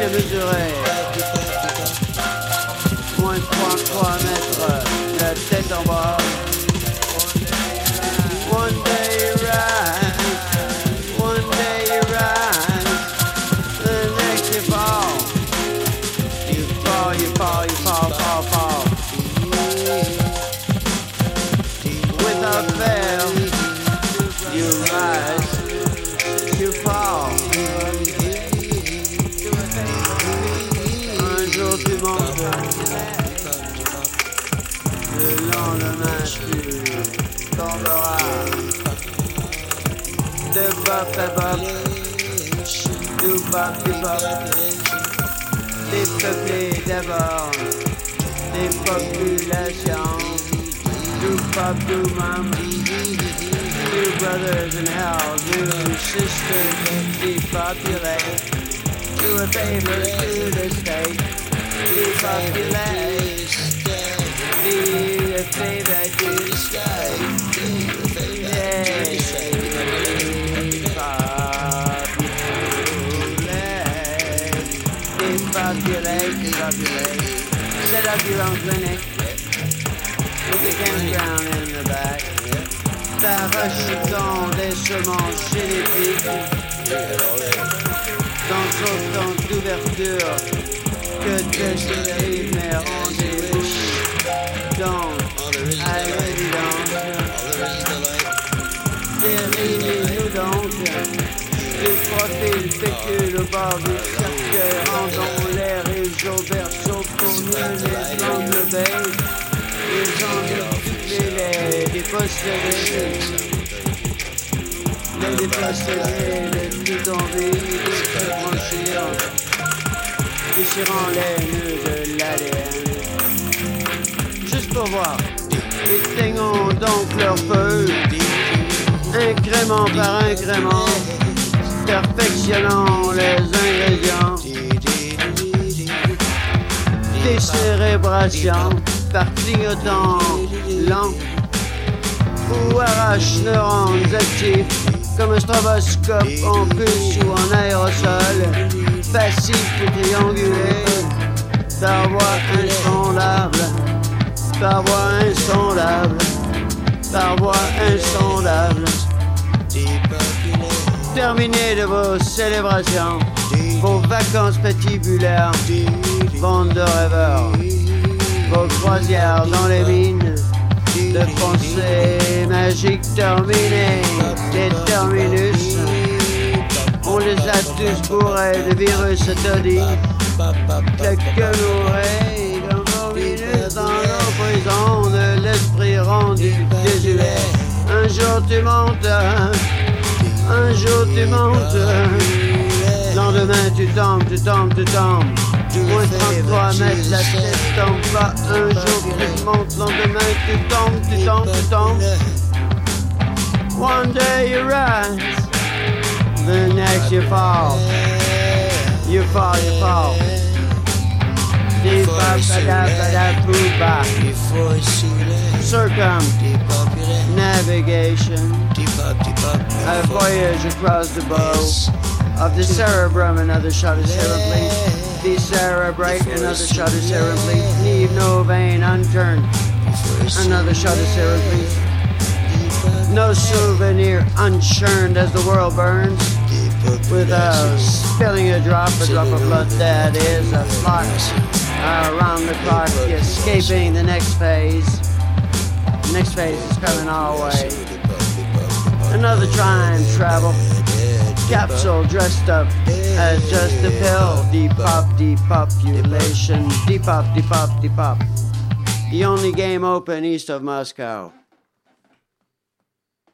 Jusqu'à mesurer moins de 3, mètres, la tête en bas. One day you rise, one day you rise, the next you fall. You fall, you fall, you fall, fall, fall. Without fail, you rise, you fall. Populations. Do pop, do do brothers in hell, do sisters depopulate. Do a favor to the state, depopulate. Do a favor to the state, populate, depopulate, set up your own clinic with the campground in the back. T'as rechutant des chemins chez les Tant tant d'ouverture que de chez les mères. Dans à l'évidence, dérivez-nous donc. Du profil fécule au bord du cercle cercueil, rendons l'air et au berceau pour nous les englober, les envie les déposséder, les déposséder, les tout envie de se franchir, déchirant les nœuds de l'ADN. Juste pour voir, éteignons donc leur feu, incrément par incrément, perfectionnant les ingrédients. Décérébration par clignotant lent ou arrache neurones actifs comme un stroboscope en puce ou en aérosol, passif et triangulé par voie insondable, par voie insondable, par voie insondable. Terminez de vos célébrations, vos vacances patibulaires, bande de rêveurs, vos croisières dans les mines, de pensées magiques terminées, des terminus. On les a tous bourrés de virus taudis, quelques nourris comme vos dans nos prisons de l'esprit rendu désuet. Un jour tu montes, un jour tu montes, lendemain tu tombes, tu tombes, tu tombes. Moins 33 mètres, la tête tombe pas. Un jour tu montes, lendemain tu tombes, tu tombes, tu tombes. One day you rise, the next you fall. You fall, you fall. Circum. Navigation, a voyage across the bow of the cerebrum, another shot of cerebrate, decerebrate, another shot of cerebrate, leave no vein unturned, another shot of cerebrate, no souvenir unchurned as the world burns, without spilling a drop, a drop of blood that is a flock. Around the clock, escaping the next phase. The next phase is coming our way. Another time travel capsule dressed up as just a pill. Depop, depopulation, depop, depop, depop. The only game open east of Moscow.